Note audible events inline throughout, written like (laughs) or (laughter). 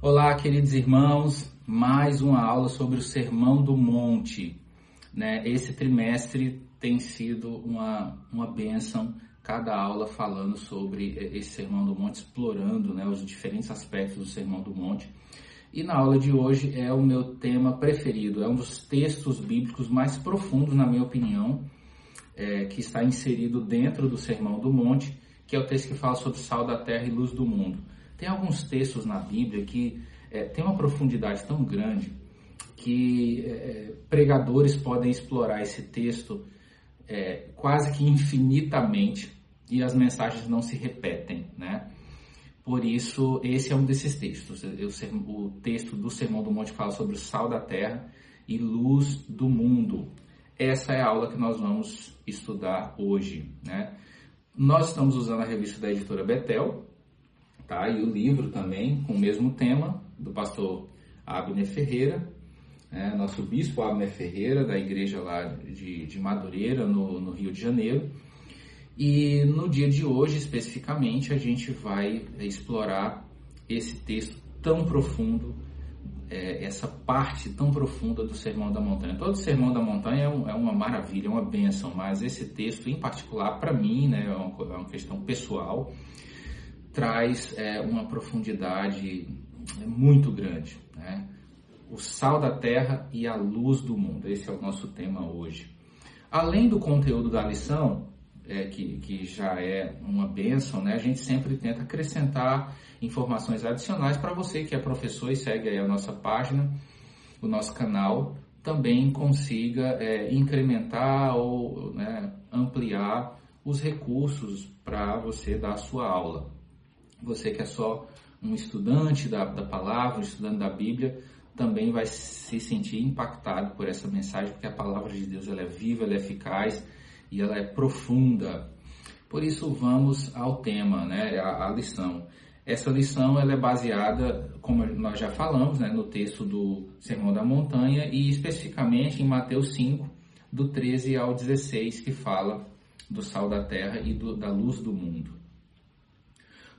Olá, queridos irmãos, mais uma aula sobre o Sermão do Monte. Né? Esse trimestre tem sido uma, uma bênção, cada aula falando sobre esse Sermão do Monte, explorando né, os diferentes aspectos do Sermão do Monte. E na aula de hoje é o meu tema preferido, é um dos textos bíblicos mais profundos, na minha opinião, é, que está inserido dentro do Sermão do Monte, que é o texto que fala sobre sal da terra e luz do mundo. Tem alguns textos na Bíblia que é, tem uma profundidade tão grande que é, é, pregadores podem explorar esse texto é, quase que infinitamente e as mensagens não se repetem, né? Por isso, esse é um desses textos. O texto do Sermão do Monte fala sobre o sal da terra e luz do mundo. Essa é a aula que nós vamos estudar hoje, né? Nós estamos usando a revista da editora Betel, tá? E o livro também com o mesmo tema do pastor Abner Ferreira, né? nosso bispo Abner Ferreira da igreja lá de, de Madureira no, no Rio de Janeiro. E no dia de hoje especificamente a gente vai explorar esse texto tão profundo é, essa parte tão profunda do Sermão da Montanha. Todo Sermão da Montanha é, é uma maravilha, é uma bênção, mas esse texto em particular, para mim, né, é uma, é uma, questão pessoal, traz é, uma profundidade muito grande. Né? O sal da terra e a luz do mundo. Esse é o nosso tema hoje. Além do conteúdo da lição, é, que, que já é uma bênção, né? a gente sempre tenta acrescentar informações adicionais para você que é professor e segue aí a nossa página, o nosso canal, também consiga é, incrementar ou né, ampliar os recursos para você dar a sua aula. Você que é só um estudante da, da palavra, um estudante da Bíblia, também vai se sentir impactado por essa mensagem, porque a palavra de Deus ela é viva, ela é eficaz e ela é profunda. Por isso vamos ao tema, né, a, a lição. Essa lição ela é baseada, como nós já falamos, né, no texto do Sermão da Montanha e especificamente em Mateus 5, do 13 ao 16, que fala do sal da terra e do, da luz do mundo.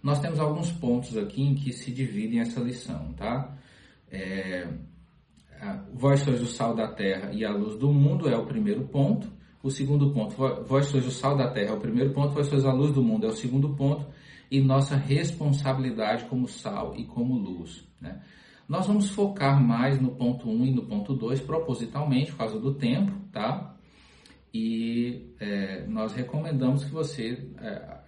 Nós temos alguns pontos aqui em que se dividem essa lição, tá? É, vós sois o sal da terra e a luz do mundo é o primeiro ponto. O segundo ponto, vós sois o sal da terra é o primeiro ponto, vós sois a luz do mundo é o segundo ponto. E nossa responsabilidade como sal e como luz, né? Nós vamos focar mais no ponto 1 um e no ponto 2 propositalmente, por causa do tempo, tá? E é, nós recomendamos que você é,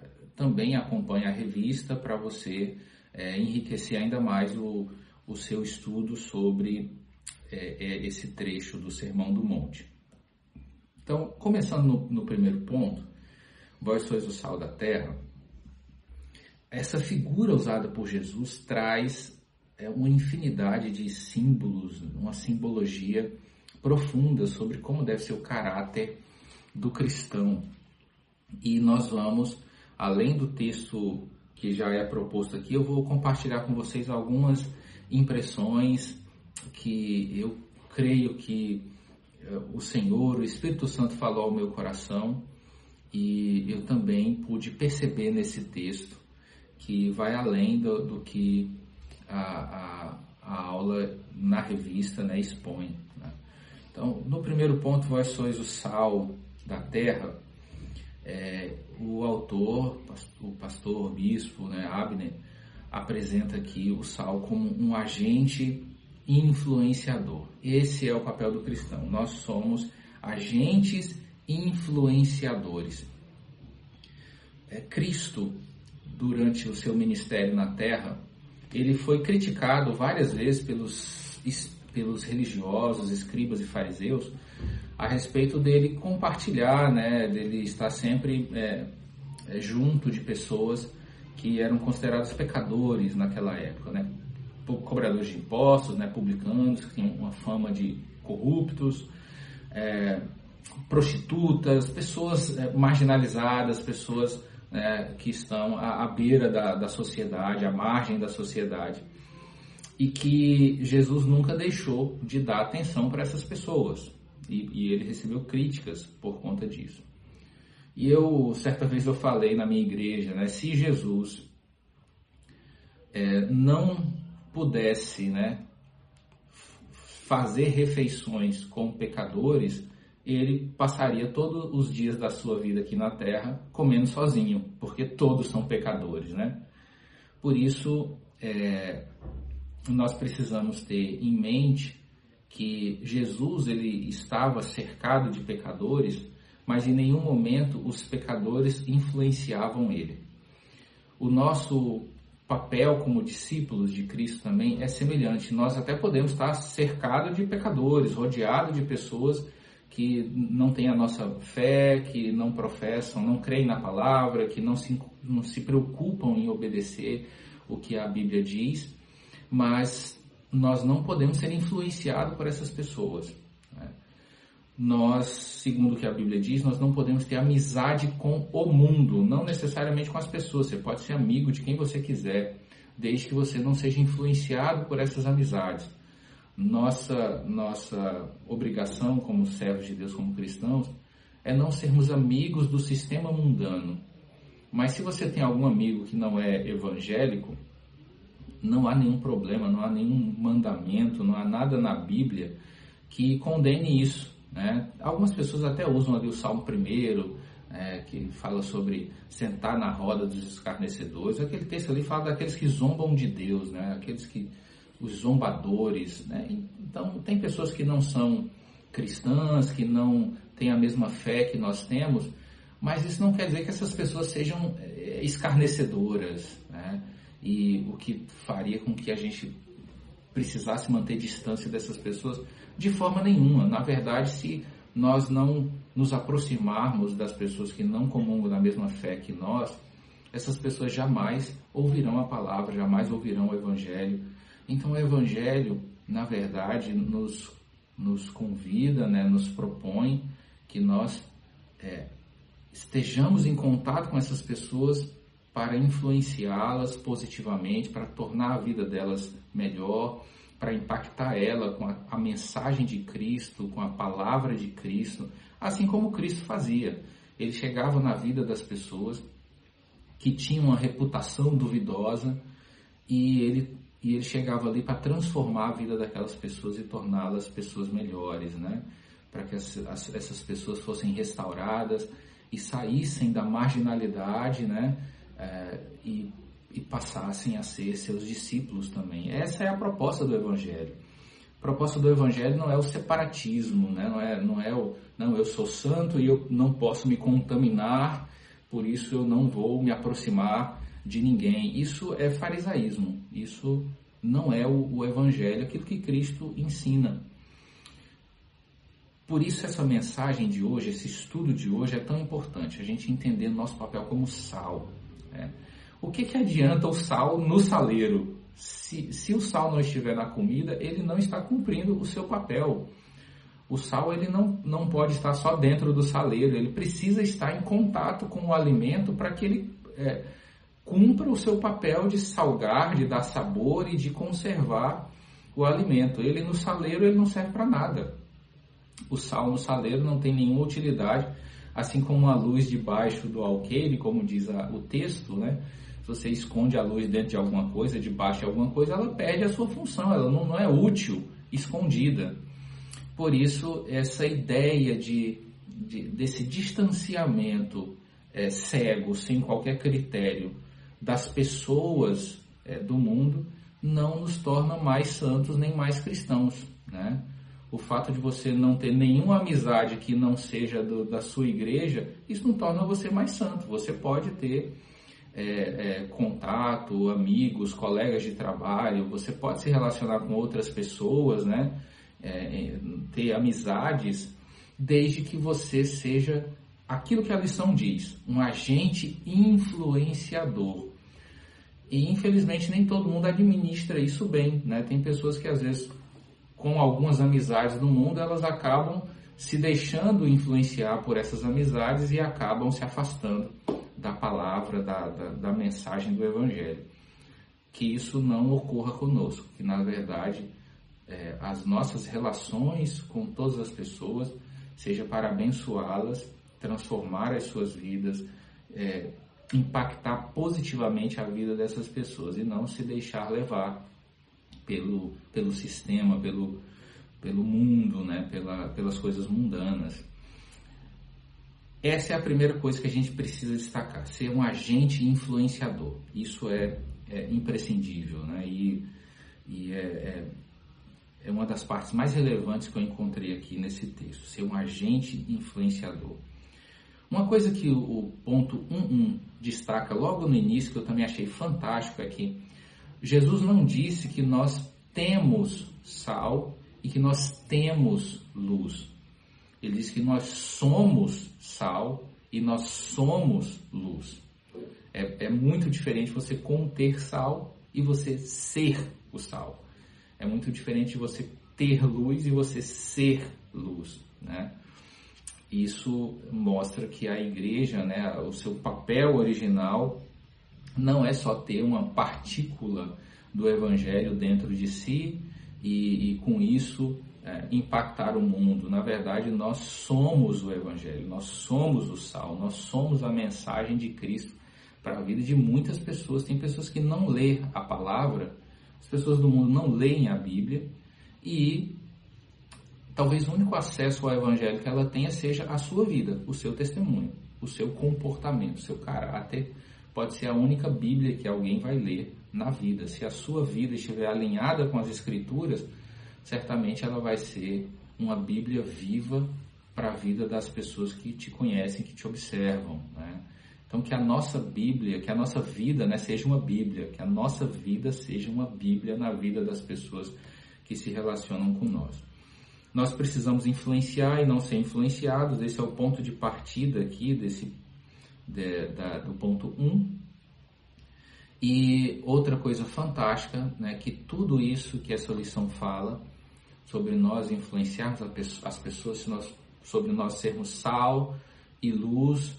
também acompanhe a revista para você é, enriquecer ainda mais o, o seu estudo sobre é, é, esse trecho do Sermão do Monte. Então, começando no, no primeiro ponto, vós sois o sal da terra, essa figura usada por Jesus traz é, uma infinidade de símbolos, uma simbologia profunda sobre como deve ser o caráter do cristão. E nós vamos além do texto que já é proposto aqui, eu vou compartilhar com vocês algumas impressões que eu creio que eh, o Senhor, o Espírito Santo falou ao meu coração e eu também pude perceber nesse texto que vai além do, do que a, a, a, aula na revista né, expõe. Né? Então, no primeiro ponto, vós sois o sal da terra. É, o autor, o pastor, o bispo, né, Abner, apresenta aqui o sal como um agente influenciador. Esse é o papel do cristão. Nós somos agentes influenciadores. É, Cristo, durante o seu ministério na terra, ele foi criticado várias vezes pelos, pelos religiosos, escribas e fariseus, a respeito dele compartilhar, né, dele estar sempre é, é, junto de pessoas que eram considerados pecadores naquela época, né, cobradores de impostos, né, publicanos que tinham uma fama de corruptos, é, prostitutas, pessoas é, marginalizadas, pessoas é, que estão à, à beira da, da sociedade, à margem da sociedade. E que Jesus nunca deixou de dar atenção para essas pessoas e, e ele recebeu críticas por conta disso. E eu, certa vez eu falei na minha igreja, né, se Jesus é, não pudesse né, fazer refeições com pecadores, ele passaria todos os dias da sua vida aqui na terra comendo sozinho, porque todos são pecadores, né? Por isso, é, nós precisamos ter em mente que Jesus ele estava cercado de pecadores, mas em nenhum momento os pecadores influenciavam ele. O nosso papel como discípulos de Cristo também é semelhante. Nós até podemos estar cercados de pecadores, rodeados de pessoas que não têm a nossa fé, que não professam, não creem na palavra, que não se, não se preocupam em obedecer o que a Bíblia diz, mas nós não podemos ser influenciados por essas pessoas. Né? Nós, segundo o que a Bíblia diz, nós não podemos ter amizade com o mundo, não necessariamente com as pessoas. Você pode ser amigo de quem você quiser, desde que você não seja influenciado por essas amizades. Nossa, nossa obrigação como servos de Deus, como cristãos, é não sermos amigos do sistema mundano. Mas se você tem algum amigo que não é evangélico, não há nenhum problema, não há nenhum mandamento, não há nada na Bíblia que condene isso. Né? Algumas pessoas até usam ali o Salmo primeiro, é, que fala sobre sentar na roda dos escarnecedores. Aquele texto ali fala daqueles que zombam de Deus, né? aqueles que os zombadores. Né? Então, tem pessoas que não são cristãs, que não têm a mesma fé que nós temos, mas isso não quer dizer que essas pessoas sejam é, escarnecedoras. E o que faria com que a gente precisasse manter distância dessas pessoas de forma nenhuma. Na verdade, se nós não nos aproximarmos das pessoas que não comungam da mesma fé que nós, essas pessoas jamais ouvirão a palavra, jamais ouvirão o Evangelho. Então, o Evangelho, na verdade, nos, nos convida, né, nos propõe que nós é, estejamos em contato com essas pessoas para influenciá-las positivamente, para tornar a vida delas melhor, para impactar ela com a, a, mensagem de Cristo, com a palavra de Cristo, assim como Cristo fazia. Ele chegava na vida das pessoas que tinham uma reputação duvidosa e ele, e ele chegava ali para transformar a vida daquelas pessoas e torná-las pessoas melhores, né? Para que as, as, essas pessoas fossem restauradas e saíssem da marginalidade, né? É, e, e passassem a ser seus discípulos também. Essa é a proposta do Evangelho. A proposta do Evangelho não é o separatismo, né? não, é, não é o, não, eu sou santo e eu não posso me contaminar, por isso eu não vou me aproximar de ninguém. Isso é farisaísmo, isso não é o, o Evangelho, aquilo que Cristo ensina. Por isso essa mensagem de hoje, esse estudo de hoje é tão importante, a gente entender nosso papel como sal. É. O que, que adianta o sal no saleiro? Se, se o sal não estiver na comida, ele não está cumprindo o seu papel. O sal ele não, não pode estar só dentro do saleiro, ele precisa estar em contato com o alimento para que ele é, cumpra o seu papel de salgar, de dar sabor e de conservar o alimento. Ele no saleiro ele não serve para nada. O sal no saleiro não tem nenhuma utilidade assim como a luz debaixo do alqueire, como diz a, o texto, né? Se você esconde a luz dentro de alguma coisa, debaixo de alguma coisa, ela perde a sua função, ela não, não é útil escondida. Por isso, essa ideia de, de desse distanciamento é, cego, sem qualquer critério, das pessoas é, do mundo, não nos torna mais santos nem mais cristãos, né? O fato de você não ter nenhuma amizade que não seja do, da sua igreja, isso não torna você mais santo. Você pode ter é, é, contato, amigos, colegas de trabalho, você pode se relacionar com outras pessoas, né? É, ter amizades, desde que você seja aquilo que a lição diz, um agente influenciador. E infelizmente nem todo mundo administra isso bem, né? Tem pessoas que às vezes com algumas amizades do mundo, elas acabam se deixando influenciar por essas amizades e acabam se afastando da palavra, da, da, da mensagem do Evangelho. Que isso não ocorra conosco, que na verdade é, as nossas relações com todas as pessoas seja para abençoá-las, transformar as suas vidas, é, impactar positivamente a vida dessas pessoas e não se deixar levar pelo, pelo sistema, pelo, pelo mundo, né? Pela, pelas coisas mundanas. Essa é a primeira coisa que a gente precisa destacar: ser um agente influenciador. Isso é, é imprescindível, né? E, e é, é, é, uma das partes mais relevantes que eu encontrei aqui nesse texto: ser um agente influenciador. Uma coisa que o, ponto 1.1 destaca logo no início, que eu também achei fantástico, é que Jesus não disse que nós temos sal e que nós temos luz. Ele diz que nós somos sal e nós somos luz. É, é muito diferente você conter sal e você ser o sal. É muito diferente você ter luz e você ser luz, né? Isso mostra que a igreja, né, o seu papel original não é só ter uma partícula do evangelho dentro de si e, e com isso é, impactar o mundo. Na verdade, nós somos o Evangelho, nós somos o sal, nós somos a mensagem de Cristo para a vida de muitas pessoas. Tem pessoas que não lêem a palavra, as pessoas do mundo não leem a Bíblia e talvez o único acesso ao Evangelho que ela tenha seja a sua vida, o seu testemunho, o seu comportamento, o seu caráter. Pode ser a única Bíblia que alguém vai ler na vida. Se a sua vida estiver alinhada com as Escrituras, certamente ela vai ser uma Bíblia viva para a vida das pessoas que te conhecem, que te observam. Né? Então, que a nossa Bíblia, que a nossa vida né, seja uma Bíblia, que a nossa vida seja uma Bíblia na vida das pessoas que se relacionam com nós. Nós precisamos influenciar e não ser influenciados, esse é o ponto de partida aqui desse, de, da, do ponto 1. Um. E outra coisa fantástica, né, que tudo isso que essa lição fala, sobre nós influenciarmos as pessoas, sobre nós sermos sal e luz,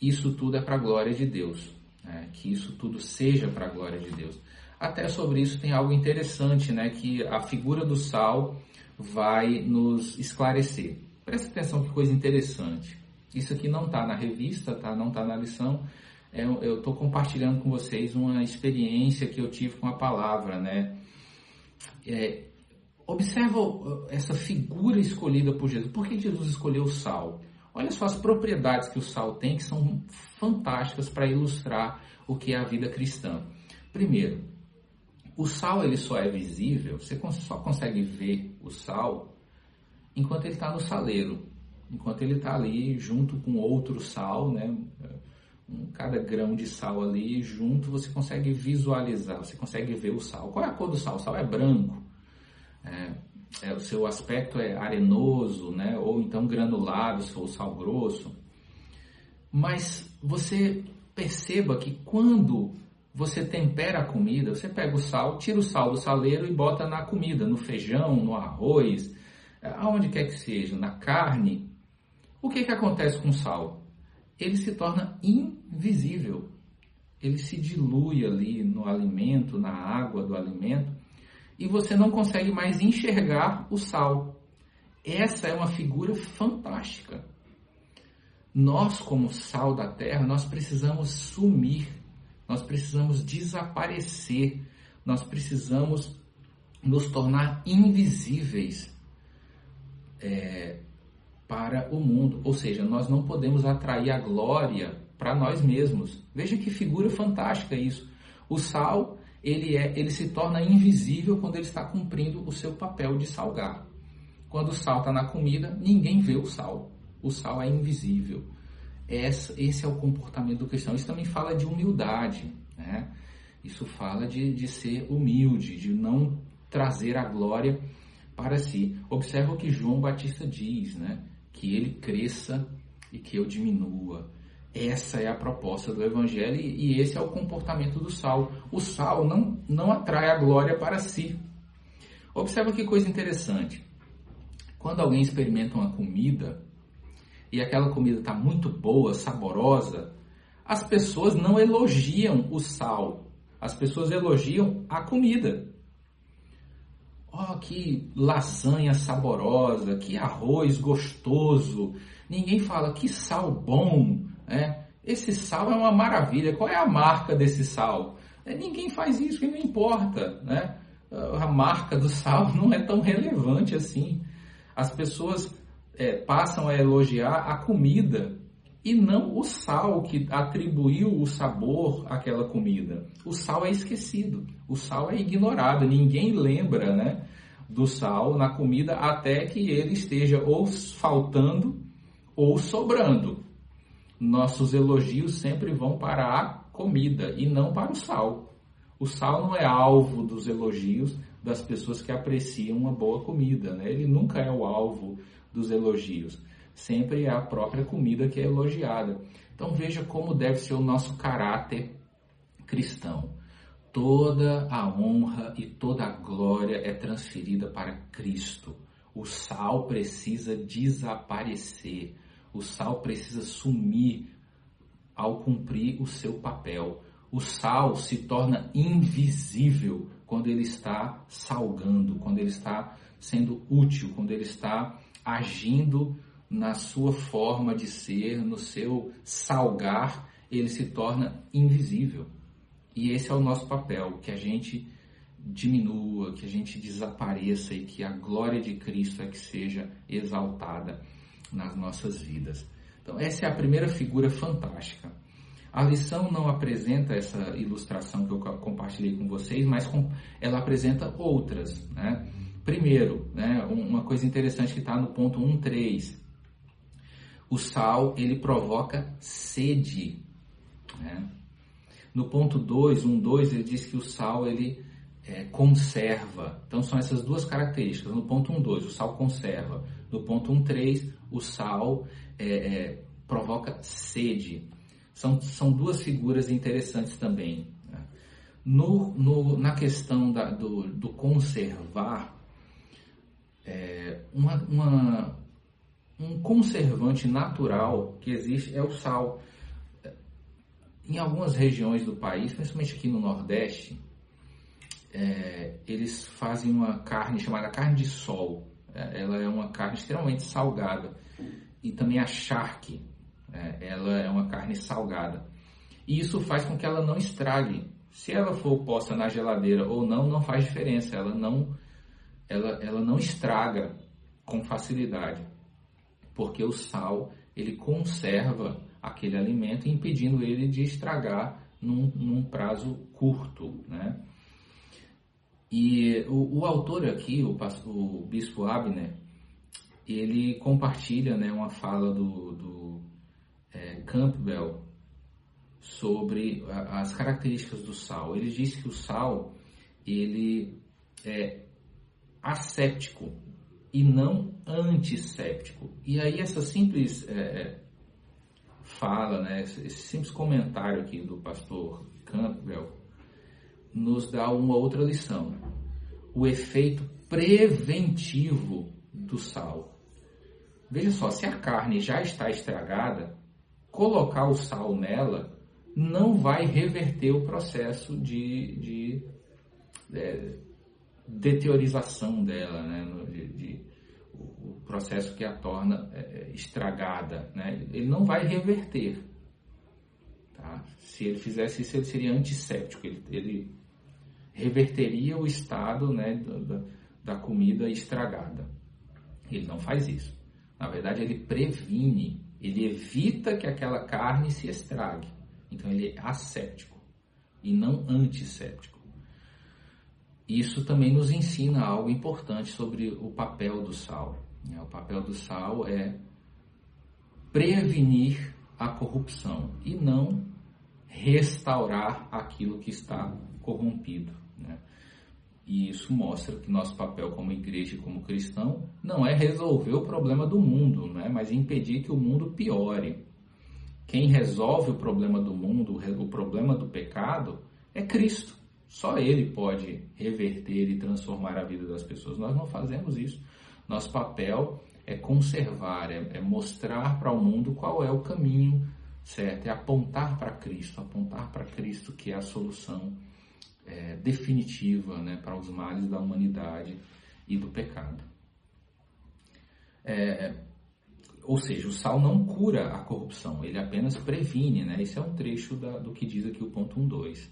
isso tudo é para a glória de Deus. Né? Que isso tudo seja para a glória de Deus. Até sobre isso tem algo interessante, né? Que a figura do sal vai nos esclarecer. Presta atenção que coisa interessante. Isso aqui não está na revista, tá? Não está na lição. É, eu estou compartilhando com vocês uma experiência que eu tive com a palavra, né? É, Observa essa figura escolhida por Jesus. Por que Jesus escolheu o sal? Olha só as propriedades que o sal tem que são fantásticas para ilustrar o que é a vida cristã. Primeiro, o sal ele só é visível, você só consegue ver o sal enquanto ele está no saleiro, enquanto ele está ali junto com outro sal, né? cada grão de sal ali junto, você consegue visualizar, você consegue ver o sal. Qual é a cor do sal? O sal é branco é, é, o seu aspecto é arenoso, né? ou então granulado, se for o sal grosso. Mas você perceba que quando você tempera a comida, você pega o sal, tira o sal do saleiro e bota na comida, no feijão, no arroz, é, aonde quer que seja, na carne. O que, que acontece com o sal? Ele se torna invisível. Ele se dilui ali no alimento, na água do alimento, e você não consegue mais enxergar o sal. Essa é uma figura fantástica. Nós, como sal da terra, nós precisamos sumir, nós precisamos desaparecer, nós precisamos nos tornar invisíveis é, para o mundo. Ou seja, nós não podemos atrair a glória para nós mesmos. Veja que figura fantástica isso. O sal ele, é, ele se torna invisível quando ele está cumprindo o seu papel de salgar. Quando o sal está na comida, ninguém vê o sal. O sal é invisível. Esse é o comportamento do cristão. Isso também fala de humildade. Né? Isso fala de, de ser humilde, de não trazer a glória para si. Observa o que João Batista diz, né? Que ele cresça e que eu diminua. Essa é a proposta do Evangelho e esse é o comportamento do sal. O sal não, não atrai a glória para si. Observa que coisa interessante. Quando alguém experimenta uma comida e aquela comida está muito boa, saborosa, as pessoas não elogiam o sal, as pessoas elogiam a comida. Oh, que lasanha saborosa, que arroz gostoso. Ninguém fala que sal bom, né? Esse sal é uma maravilha. Qual é a marca desse sal? É, ninguém faz isso, não importa. Né? a marca do sal (laughs) não é tão relevante assim. As pessoas é, passam a elogiar a comida e não o sal que atribuiu o sabor àquela comida. O sal é esquecido, o sal é ignorado, ninguém lembra né, do sal na comida até que ele esteja ou faltando ou sobrando. Nossos elogios sempre vão para a comida e não para o sal. O sal não é alvo dos elogios das pessoas que apreciam uma boa comida, né? Ele nunca é o alvo dos elogios. Sempre é a própria comida que é elogiada. Então veja como deve ser o nosso caráter cristão. Toda a honra e toda a glória é transferida para Cristo. O sal precisa desaparecer. O sal precisa sumir ao cumprir o seu papel. O sal se torna invisível quando ele está salgando, quando ele está sendo útil, quando ele está agindo na sua forma de ser, no seu salgar, ele se torna invisível. E esse é o nosso papel, que a gente diminua, que a gente desapareça e que a glória de Cristo é que seja exaltada nas nossas vidas. Então, essa é a primeira figura fantástica. A lição não apresenta essa ilustração que eu compartilhei com vocês, mas ela apresenta outras. Né? Primeiro, né, uma coisa interessante que está no ponto 1.3. O sal, ele provoca sede. Né? No ponto 2, 1.2, ele diz que o sal, ele é, conserva. Então, são essas duas características. No ponto 1.2, o sal conserva. No ponto 1.3, o sal é, é, provoca sede. São, são duas figuras interessantes também. Né? No, no, na questão da, do, do conservar, é, uma, uma, um conservante natural que existe é o sal. Em algumas regiões do país, principalmente aqui no Nordeste, é, eles fazem uma carne chamada carne de sol. É, ela é uma carne extremamente salgada. E também a charque, é, ela é uma carne salgada. E isso faz com que ela não estrague. Se ela for posta na geladeira ou não, não faz diferença. Ela não, ela, ela não estraga com facilidade porque o sal ele conserva aquele alimento, impedindo ele de estragar num, num prazo curto, né? E o, o autor aqui, o, o, bispo Abner, ele compartilha né, uma fala do, do é, Campbell sobre a, as características do sal. Ele diz que o sal ele é asséptico, e não antisséptico. E aí essa simples é, é, fala, né, esse simples comentário aqui do pastor Campbell nos dá uma outra lição. O efeito preventivo do sal. Veja só, se a carne já está estragada, colocar o sal nela não vai reverter o processo de, de, de é, deteriorização dela, né? De, de, processo que a torna é, é, estragada, né? Ele não vai reverter. Tá? Se ele fizesse isso, ele seria antisséptico. Ele, ele reverteria o estado né, da, da comida estragada. Ele não faz isso. Na verdade, ele previne, ele evita que aquela carne se estrague. Então, ele é asséptico e não antisséptico. Isso também nos ensina algo importante sobre o papel do sal. Né? O papel do sal é prevenir a corrupção e não restaurar aquilo que está corrompido. Né? E isso mostra que nosso papel como igreja e como cristão não é resolver o problema do mundo, né? mas impedir que o mundo piore. Quem resolve o problema do mundo, o problema do pecado, é Cristo. Só Ele pode reverter e transformar a vida das pessoas. Nós não fazemos isso. Nosso papel é conservar, é, é mostrar para o mundo qual é o caminho certo, é apontar para Cristo, apontar para Cristo que é a solução é, definitiva né, para os males da humanidade e do pecado. É, ou seja, o sal não cura a corrupção, ele apenas previne, né? Esse é um trecho da, do que diz aqui o ponto 1.2.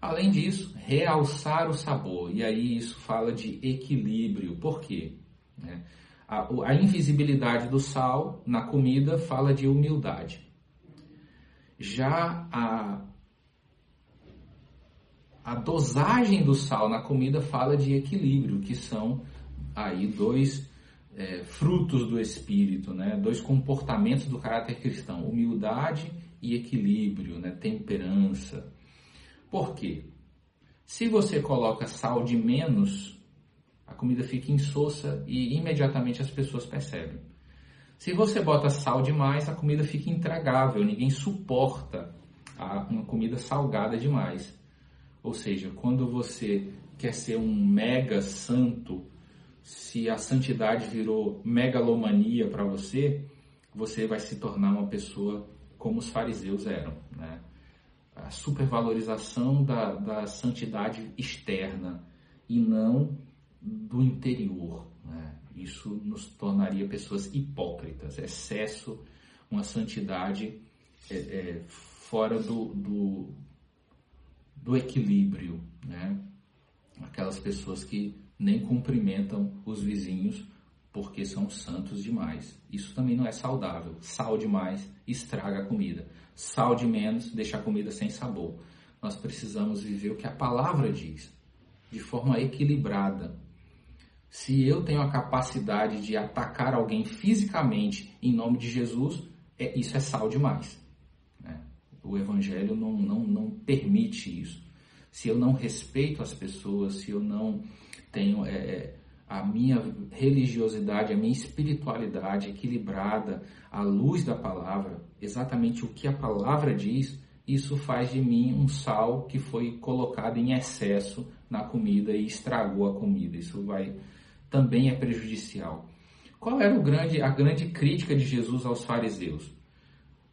Além disso, realçar o sabor. E aí isso fala de equilíbrio. Por quê? Né? A, a invisibilidade do sal na comida fala de humildade. Já a, a dosagem do sal na comida fala de equilíbrio, que são aí dois é, frutos do espírito, né? dois comportamentos do caráter cristão: humildade e equilíbrio, né? temperança. Por quê? Se você coloca sal de menos, a comida fica insossa e imediatamente as pessoas percebem. Se você bota sal demais, a comida fica intragável, ninguém suporta uma comida salgada demais. Ou seja, quando você quer ser um mega santo, se a santidade virou megalomania para você, você vai se tornar uma pessoa como os fariseus eram. Né? A supervalorização da, da santidade externa e não do interior. Né? Isso nos tornaria pessoas hipócritas, excesso, uma santidade é, é, fora do, do, do equilíbrio. Né? Aquelas pessoas que nem cumprimentam os vizinhos porque são santos demais. Isso também não é saudável. Sal demais estraga a comida. Sal de menos deixa a comida sem sabor. Nós precisamos viver o que a palavra diz, de forma equilibrada. Se eu tenho a capacidade de atacar alguém fisicamente em nome de Jesus, é, isso é sal demais. Né? O Evangelho não, não, não permite isso. Se eu não respeito as pessoas, se eu não tenho é, é, a minha religiosidade, a minha espiritualidade equilibrada à luz da palavra, exatamente o que a palavra diz, isso faz de mim um sal que foi colocado em excesso na comida e estragou a comida. Isso vai também é prejudicial. Qual era grande, a grande crítica de Jesus aos fariseus?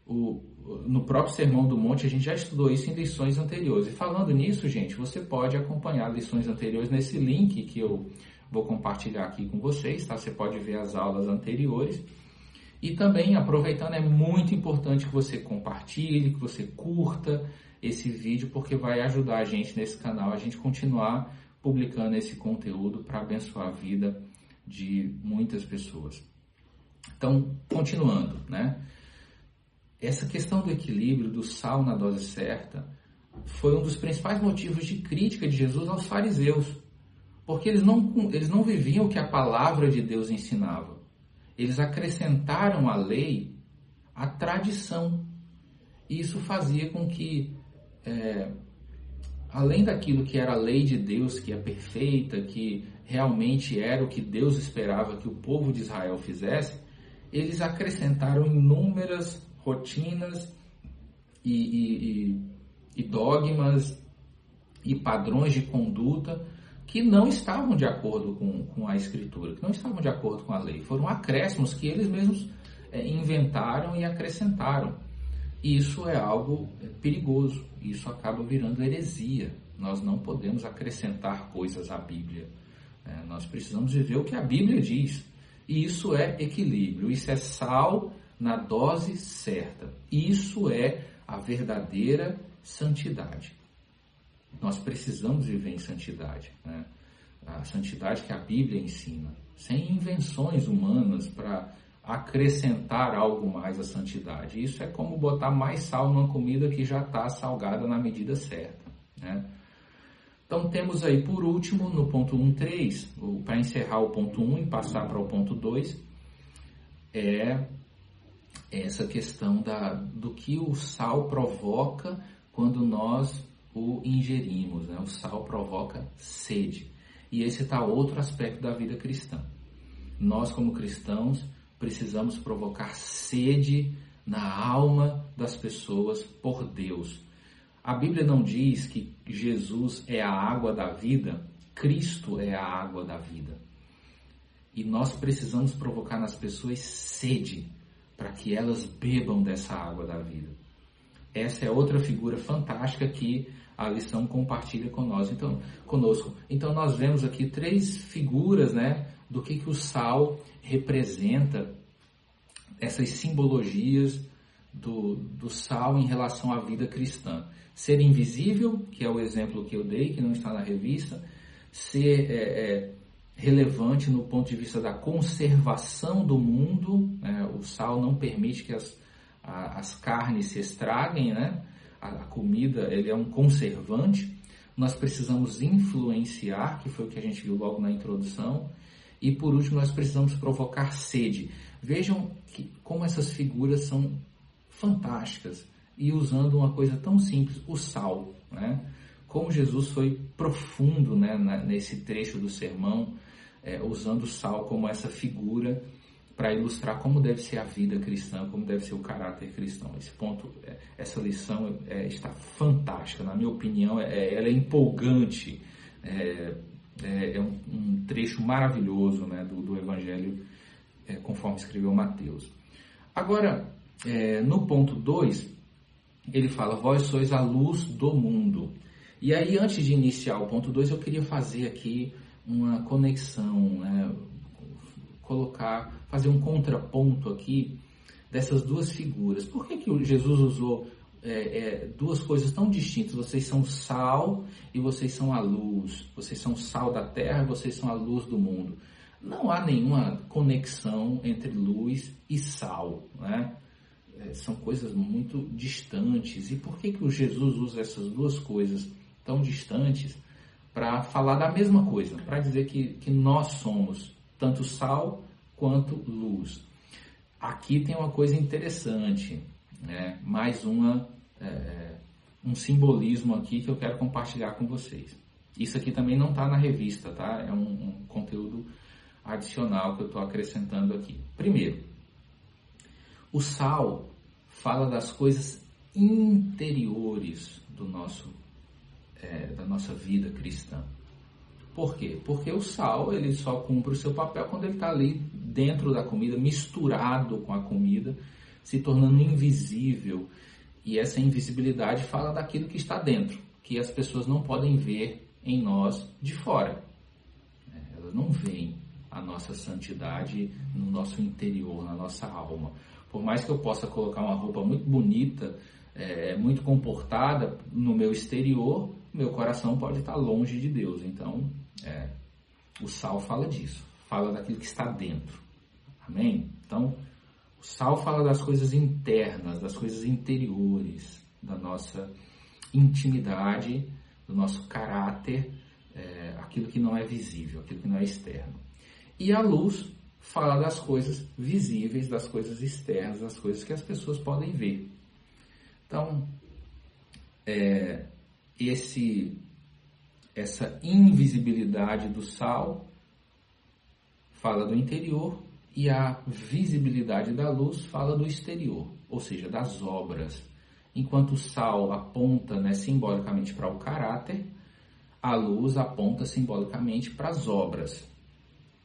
O, no próprio Sermão do Monte, a gente já estudou isso em lições anteriores. E falando nisso, gente, você pode acompanhar lições anteriores nesse link que eu vou compartilhar aqui com vocês, tá? Você pode ver as aulas anteriores. E também, aproveitando, é muito importante que você compartilhe, que você curta esse vídeo, porque vai ajudar a gente nesse canal, a gente continuar publicando esse conteúdo para abençoar a vida de muitas pessoas. Então, continuando, né? essa questão do equilíbrio, do sal na dose certa, foi um dos principais motivos de crítica de Jesus aos fariseus. Porque eles não, eles não viviam o que a palavra de Deus ensinava. Eles acrescentaram à lei a tradição. E isso fazia com que, é, além daquilo que era a lei de Deus, que é perfeita, que realmente era o que Deus esperava que o povo de Israel fizesse, eles acrescentaram inúmeras rotinas e, e, e dogmas e padrões de conduta que não estavam de acordo com, com a escritura, que não estavam de acordo com a lei. Foram acréscimos que eles mesmos é, inventaram e acrescentaram. E isso é algo é, perigoso, isso acaba virando heresia. Nós não podemos acrescentar coisas à Bíblia. É, nós precisamos viver o que a Bíblia diz. E isso é equilíbrio, isso é sal na dose certa. Isso é a verdadeira santidade. Nós precisamos viver em santidade. Né? A santidade que a Bíblia ensina, sem invenções humanas para acrescentar algo mais à santidade. Isso é como botar mais sal numa comida que já está salgada na medida certa. Né? Então temos aí por último no ponto 1.3, para encerrar o ponto 1 e passar para o ponto 2, é essa questão da, do que o sal provoca quando nós o ingerimos. Né? O sal provoca sede. E esse está outro aspecto da vida cristã. Nós, como cristãos, precisamos provocar sede na alma das pessoas por Deus. A Bíblia não diz que Jesus é a água da vida, Cristo é a água da vida. E nós precisamos provocar nas pessoas sede para que elas bebam dessa água da vida. Essa é outra figura fantástica que a lição compartilha com nós, então, conosco. Então nós vemos aqui três figuras, né, do que, que o sal representa, essas simbologias do, do sal em relação à vida cristã. Ser invisível, que é o exemplo que eu dei, que não está na revista, ser é, é, relevante no ponto de vista da conservação do mundo, né? o sal não permite que as, a, as carnes se estraguem, né? A, comida ele é um conservante, nós precisamos influenciar, que foi o que a gente viu logo na introdução, e por último nós precisamos provocar sede. Vejam que, como essas figuras são fantásticas e usando uma coisa tão simples, o sal, né? Como Jesus foi profundo né, nesse trecho do sermão, é, usando o sal como essa figura para ilustrar como deve ser a vida cristã, como deve ser o caráter cristão. Esse ponto, é, essa lição é, está fantástica, na minha opinião, é, ela é empolgante, é, é, é um, um, trecho maravilhoso né, do, do Evangelho é, conforme escreveu Mateus. Agora, no ponto 2, ele fala: Vós sois a luz do mundo. E aí, antes de iniciar o ponto 2, eu queria fazer aqui uma conexão, né, colocar, fazer um contraponto aqui dessas duas figuras. Por que, que Jesus usou é, é, duas coisas tão distintas? Vocês são sal e vocês são a luz. Vocês são sal da terra vocês são a luz do mundo. Não há nenhuma conexão entre luz e sal, né? É, são coisas muito distantes. E por que, que o Jesus usa essas duas coisas tão distantes para falar da mesma coisa? Para dizer que, que nós somos tanto sal quanto luz. Aqui tem uma coisa interessante, né? mais uma, é, um simbolismo aqui que eu quero compartilhar com vocês. Isso aqui também não está na revista, tá? É um, um conteúdo adicional que eu estou acrescentando aqui. Primeiro, o sal fala das coisas interiores do nosso, é, da nossa vida cristã. Por quê? Porque o sal ele só cumpre o seu papel quando ele está ali dentro da comida, misturado com a comida, se tornando invisível. E essa invisibilidade fala daquilo que está dentro, que as pessoas não podem ver em nós de fora. É, elas não veem a nossa santidade no nosso interior, na nossa alma. Por mais que eu possa colocar uma roupa muito bonita, é, muito comportada no meu exterior, meu coração pode estar longe de Deus. Então, é, o sal fala disso, fala daquilo que está dentro. Amém? Então, o sal fala das coisas internas, das coisas interiores, da nossa intimidade, do nosso caráter, é, aquilo que não é visível, aquilo que não é externo. E a luz fala das coisas visíveis, das coisas externas, das coisas que as pessoas podem ver. Então, é, esse essa invisibilidade do sal fala do interior e a visibilidade da luz fala do exterior, ou seja, das obras. Enquanto o sal aponta né, simbolicamente para o caráter, a luz aponta simbolicamente para as obras.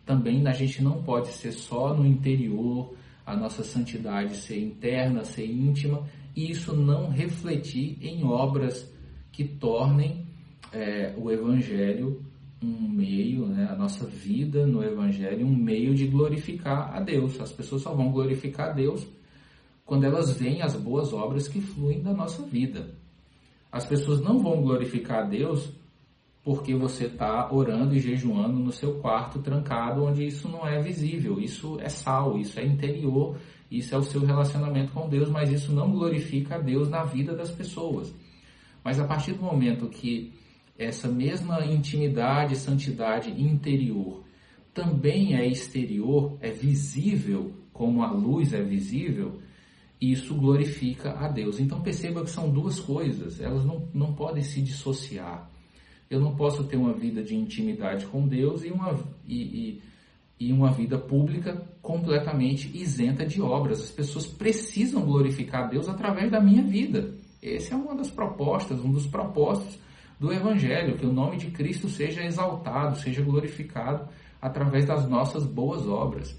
Também a gente não pode ser só no interior, a nossa santidade ser interna, ser íntima, e isso não refletir em obras que tornem é, o Evangelho um meio, né, a nossa vida no Evangelho, um meio de glorificar a Deus. As pessoas só vão glorificar a Deus quando elas veem as boas obras que fluem da nossa vida. As pessoas não vão glorificar a Deus porque você está orando e jejuando no seu quarto trancado, onde isso não é visível. Isso é sal, isso é interior, isso é o seu relacionamento com Deus, mas isso não glorifica a Deus na vida das pessoas. Mas a partir do momento que essa mesma intimidade, santidade interior também é exterior, é visível, como a luz é visível, isso glorifica a Deus. Então perceba que são duas coisas, elas não, não podem se dissociar. Eu não posso ter uma vida de intimidade com Deus e uma, e, e, e uma vida pública completamente isenta de obras. As pessoas precisam glorificar a Deus através da minha vida. Essa é uma das propostas, um dos propósitos do Evangelho, que o nome de Cristo seja exaltado, seja glorificado através das nossas boas obras.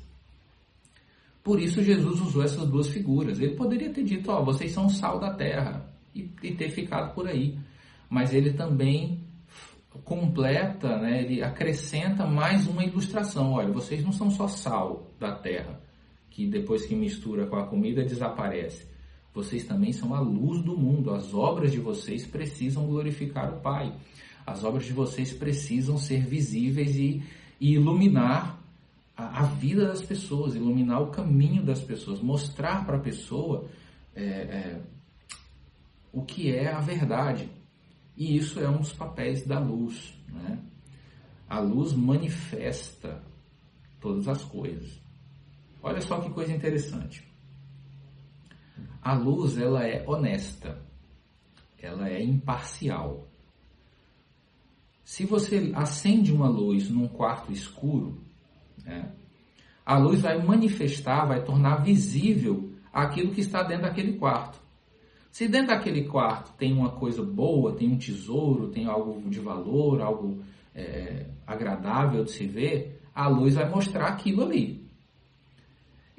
Por isso Jesus usou essas duas figuras. Ele poderia ter dito, ó, vocês são o sal da terra e, e, ter ficado por aí. Mas ele também completa, né, ele acrescenta mais uma ilustração. Olha, vocês não são só sal da terra, que depois que mistura com a comida desaparece. Vocês também são a luz do mundo. As obras de vocês precisam glorificar o Pai. As obras de vocês precisam ser visíveis e, e iluminar a, a, vida das pessoas, iluminar o caminho das pessoas, mostrar para a pessoa é, é, o que é a verdade. E isso é um dos papéis da luz. Né? A luz manifesta todas as coisas. Olha só que coisa interessante. A luz ela é honesta, ela é imparcial. Se você acende uma luz num quarto escuro, né, a luz vai manifestar, vai tornar visível aquilo que está dentro daquele quarto. Se dentro daquele quarto tem uma coisa boa, tem um tesouro, tem algo de valor, algo é, agradável de se ver, a luz vai mostrar aquilo ali.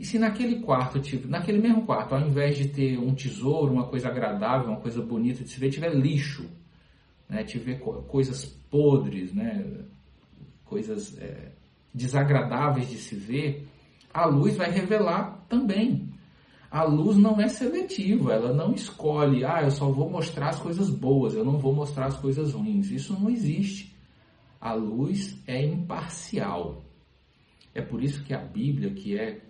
E se naquele quarto, tipo, naquele mesmo quarto, ao invés de ter um tesouro, uma coisa agradável, uma coisa bonita de se ver, tiver lixo, né, tiver coisas podres, né, coisas é, desagradáveis de se ver, a luz vai revelar também. A luz não é seletiva, ela não escolhe, ah, eu só vou mostrar as coisas boas, eu não vou mostrar as coisas ruins. Isso não existe. A luz é imparcial. É por isso que a Bíblia, que é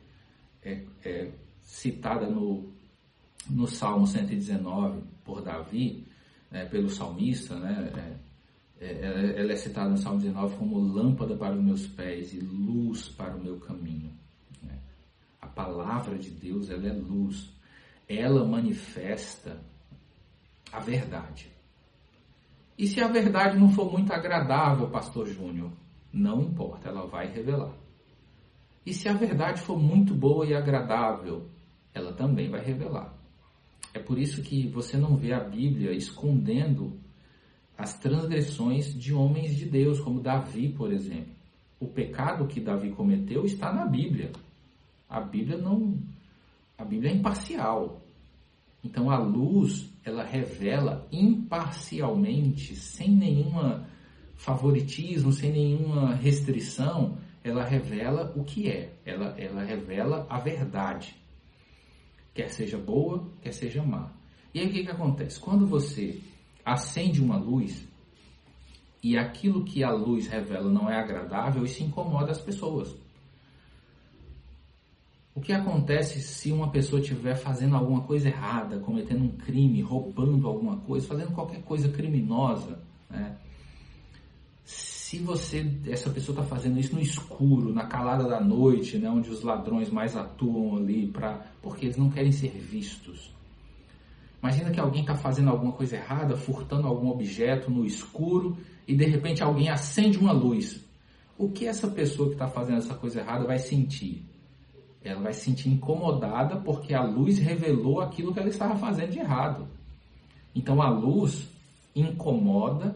é, é citada no, no Salmo 119 por Davi, né, pelo salmista, né, é, é, ela é citada no Salmo 19 como lâmpada para os meus pés e luz para o meu caminho. Né. A palavra de Deus ela é luz, ela manifesta a verdade. E se a verdade não for muito agradável, Pastor Júnior, não importa, ela vai revelar. E se a verdade for muito boa e agradável, ela também vai revelar. É por isso que você não vê a Bíblia escondendo as transgressões de homens de Deus, como Davi, por exemplo. O pecado que Davi cometeu está na Bíblia. A Bíblia não a Bíblia é imparcial. Então a luz, ela revela imparcialmente, sem nenhuma favoritismo, sem nenhuma restrição, ela revela o que é, ela, ela revela a verdade, quer seja boa, quer seja má. E aí o que, que acontece? Quando você acende uma luz e aquilo que a luz revela não é agradável, isso incomoda as pessoas. O que acontece se uma pessoa estiver fazendo alguma coisa errada, cometendo um crime, roubando alguma coisa, fazendo qualquer coisa criminosa, né? Se você, essa pessoa está fazendo isso no escuro, na calada da noite, né, onde os ladrões mais atuam ali, pra, porque eles não querem ser vistos. Imagina que alguém está fazendo alguma coisa errada, furtando algum objeto no escuro e de repente alguém acende uma luz. O que essa pessoa que está fazendo essa coisa errada vai sentir? Ela vai se sentir incomodada porque a luz revelou aquilo que ela estava fazendo de errado. Então a luz incomoda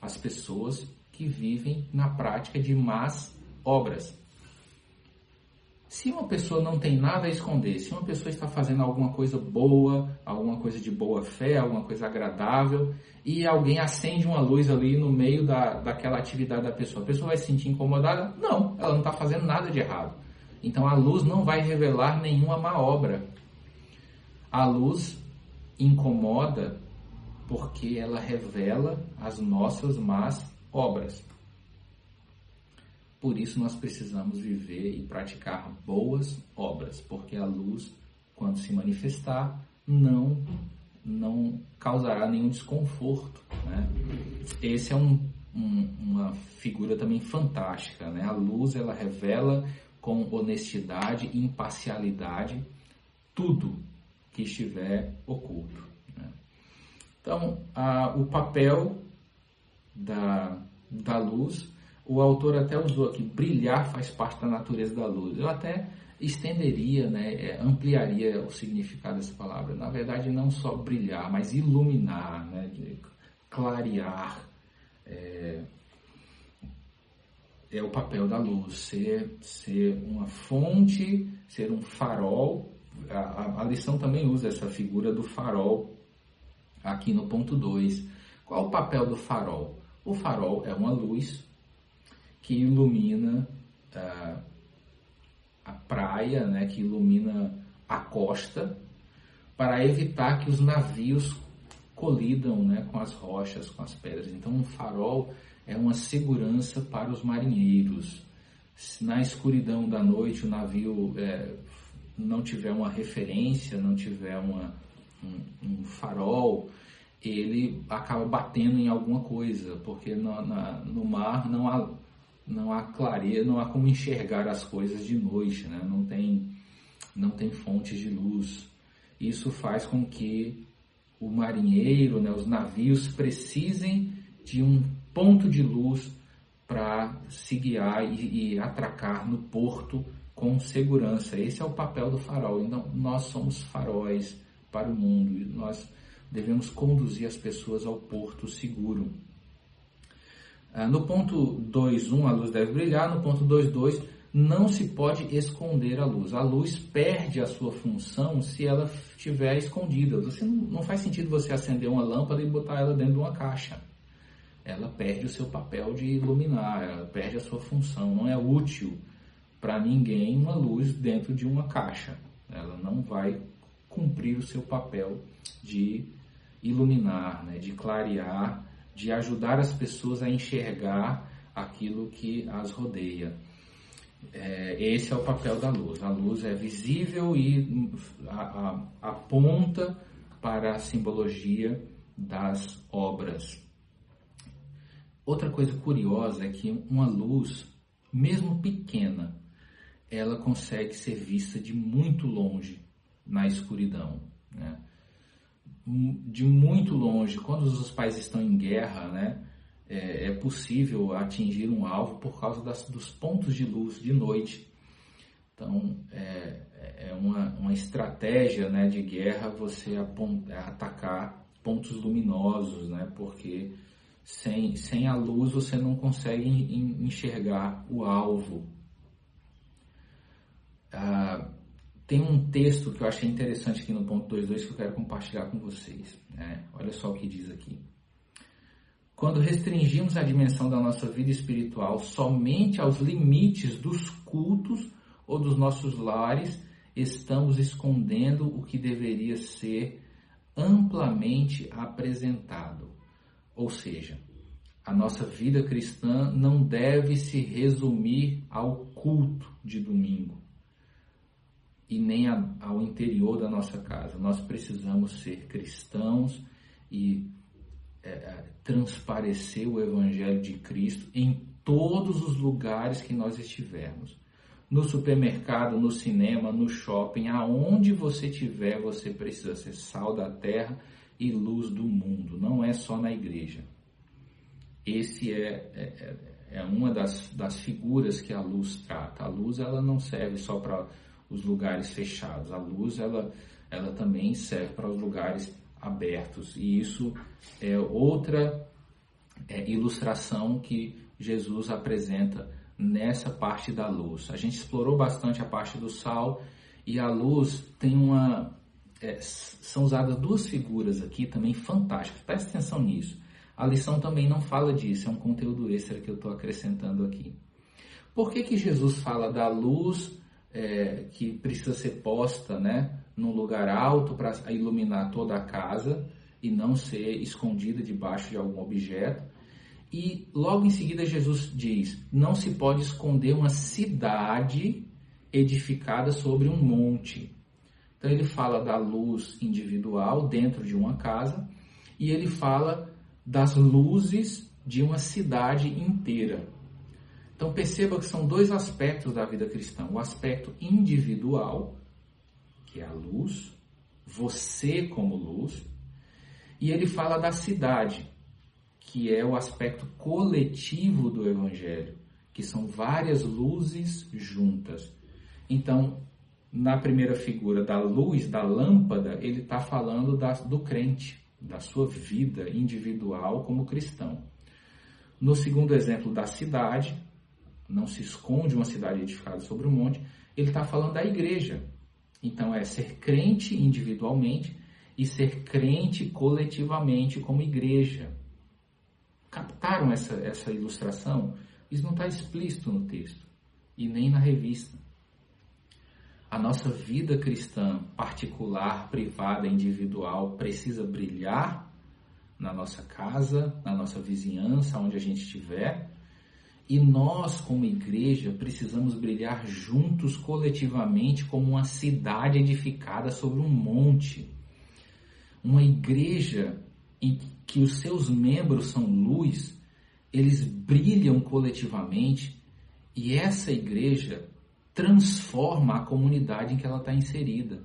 as pessoas que vivem na prática de más obras. Se uma pessoa não tem nada a esconder, se uma pessoa está fazendo alguma coisa boa, alguma coisa de boa fé, alguma coisa agradável, e alguém acende uma luz ali no meio da, daquela atividade da pessoa, a pessoa vai se sentir incomodada? Não, ela não está fazendo nada de errado. Então a luz não vai revelar nenhuma má obra. A luz incomoda porque ela revela as nossas más obras. Por isso nós precisamos viver e praticar boas obras, porque a luz, quando se manifestar, não não causará nenhum desconforto. Né? Esse é um, um, uma figura também fantástica. Né? A luz ela revela com honestidade e imparcialidade tudo que estiver oculto. Né? Então, a, o papel da, da luz. O autor até usou aqui, brilhar faz parte da natureza da luz. Eu até estenderia, né, é, ampliaria o significado dessa palavra. Na verdade, não só brilhar, mas iluminar, né, clarear. É, é o papel da luz, ser, ser uma fonte, ser um farol. A, a lição também usa essa figura do farol aqui no ponto 2. Qual o papel do farol? O farol é uma luz que ilumina uh, a praia, né, que ilumina a costa, para evitar que os navios colidam né, com as rochas, com as pedras. Então, um farol é uma segurança para os marinheiros. Se na escuridão da noite o navio é, não tiver uma referência, não tiver uma, um, um, farol, ele acaba batendo em alguma coisa, porque no, na, no mar não há, não há clareza, não há como enxergar as coisas de noite, né? não, tem, não tem fontes de luz. Isso faz com que o marinheiro, né, os navios precisem de um ponto de luz para se guiar e, e, atracar no porto com segurança. Esse é o papel do farol. Então, nós somos faróis para o mundo nós devemos conduzir as pessoas ao porto seguro. Ah, no ponto 2.1, a luz deve brilhar. No ponto 2.2, não se pode esconder a luz. A luz perde a sua função se ela estiver escondida. Você não, não faz sentido você acender uma lâmpada e botar ela dentro de uma caixa. Ela perde o seu papel de iluminar, ela perde a sua função. Não é útil para ninguém uma luz dentro de uma caixa. Ela não vai cumprir o seu papel de iluminar, né, de clarear, de ajudar as pessoas a enxergar aquilo que as rodeia. É, esse é o papel da luz. A luz é visível e aponta para a simbologia das obras. Outra coisa curiosa é que uma luz, mesmo pequena, ela consegue ser vista de muito longe na escuridão. Né? De muito longe, quando os pais estão em guerra, né? é, é possível atingir um alvo por causa das, dos pontos de luz de noite. Então, é, é uma, uma estratégia né, de guerra você atacar pontos luminosos, né, porque sem, sem a luz você não consegue enxergar o alvo. Ah, tem um texto que eu achei interessante aqui no ponto 2.2 que eu quero compartilhar com vocês. Né? Olha só o que diz aqui. Quando restringimos a dimensão da nossa vida espiritual somente aos limites dos cultos ou dos nossos lares, estamos escondendo o que deveria ser amplamente apresentado. Ou seja, a nossa vida cristã não deve se resumir ao culto de domingo e nem ao interior da nossa casa. Nós precisamos ser cristãos e é, é, transparecer o Evangelho de Cristo em todos os lugares que nós estivermos. No supermercado, no cinema, no shopping, aonde você estiver, você precisa ser sal da terra e luz do mundo. Não é só na igreja. Esse é, é, é, é uma das, das figuras que a luz trata. A luz ela não serve só para os lugares fechados. A luz ela, ela também serve para os lugares abertos. E isso é outra é, ilustração que Jesus apresenta nessa parte da luz. A gente explorou bastante a parte do sal e a luz tem uma. É, são usadas duas figuras aqui também fantásticas. Presta atenção nisso. A lição também não fala disso, é um conteúdo extra que eu estou acrescentando aqui. Por que, que Jesus fala da luz é, que precisa ser posta né, num lugar alto para iluminar toda a casa e não ser escondida debaixo de algum objeto. E logo em seguida Jesus diz: não se pode esconder uma cidade edificada sobre um monte. Então ele fala da luz individual dentro de uma casa e ele fala das luzes de uma cidade inteira. Então perceba que são dois aspectos da vida cristã: o aspecto individual que é a luz, você como luz, e ele fala da cidade, que é o aspecto coletivo do evangelho, que são várias luzes juntas. Então, na primeira figura da luz, da lâmpada, ele está falando da, do crente, da sua vida individual como cristão. No segundo exemplo da cidade, não se esconde uma cidade edificada sobre um monte, ele está falando da igreja, então é ser crente individualmente e ser crente coletivamente como igreja. Captaram essa, essa ilustração? Isso não está explícito no texto e nem na revista. A nossa vida cristã, particular, privada, individual, precisa brilhar na nossa casa, na nossa vizinhança, onde a gente estiver. E nós, como igreja, precisamos brilhar juntos, coletivamente, como uma cidade edificada sobre um monte. Uma igreja em que os seus membros são luz, eles brilham coletivamente e essa igreja transforma a comunidade em que ela está inserida.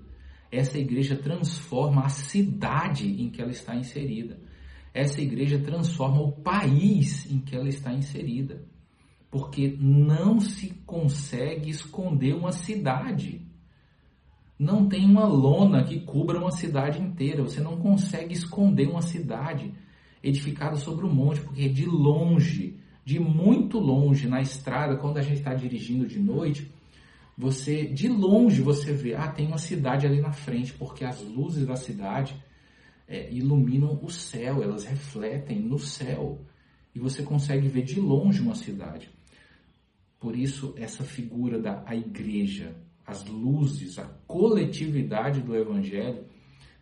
Essa igreja transforma a cidade em que ela está inserida. Essa igreja transforma o país em que ela está inserida. Porque não se consegue esconder uma cidade. Não tem uma lona que cubra uma cidade inteira. Você não consegue esconder uma cidade edificada sobre o um monte, porque de longe, de muito longe na estrada, quando a gente está dirigindo de noite, você de longe você vê, ah, tem uma cidade ali na frente, porque as luzes da cidade é, iluminam o céu, elas refletem no céu e você consegue ver de longe uma cidade. Por isso essa figura da a igreja, as luzes, a coletividade do Evangelho,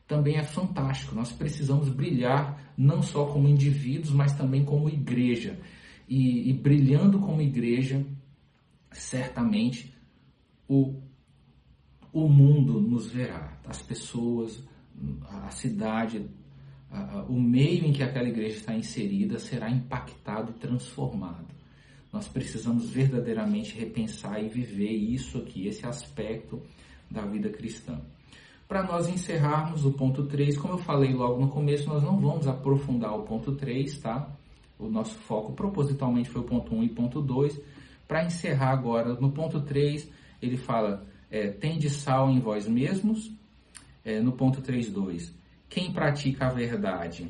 também é fantástico. Nós precisamos brilhar não só como indivíduos, mas também como igreja. E, e brilhando como igreja, certamente o, o mundo nos verá. As pessoas, a cidade, a, a, o meio em que aquela igreja está inserida será impactado e transformado. Nós precisamos verdadeiramente repensar e viver isso aqui, esse aspecto da vida cristã. Para nós encerrarmos o ponto 3, como eu falei logo no começo, nós não vamos aprofundar o ponto 3, tá? O nosso foco propositalmente foi o ponto 1 e ponto 2. Para encerrar agora, no ponto 3, ele fala: é, tem de sal em vós mesmos. É, no ponto 3.2, quem pratica a verdade,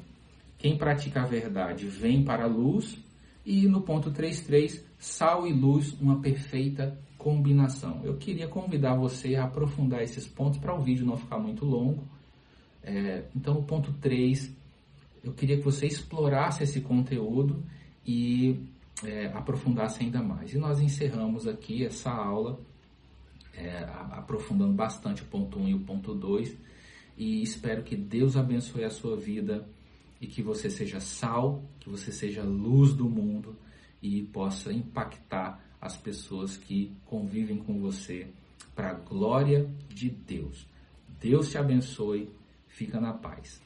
quem pratica a verdade vem para a luz e no ponto 3.3, sal e luz, uma perfeita combinação. Eu queria convidar você a aprofundar esses pontos para o vídeo não ficar muito longo. É, então, o ponto 3, eu queria que você explorasse esse conteúdo e é, aprofundasse ainda mais. E nós encerramos aqui essa aula, é, aprofundando bastante o ponto 1 e o ponto 2. E espero que Deus abençoe a sua vida e que você seja sal, que você seja luz do mundo e possa impactar as pessoas que convivem com você para a glória de Deus. Deus te abençoe, fica na paz.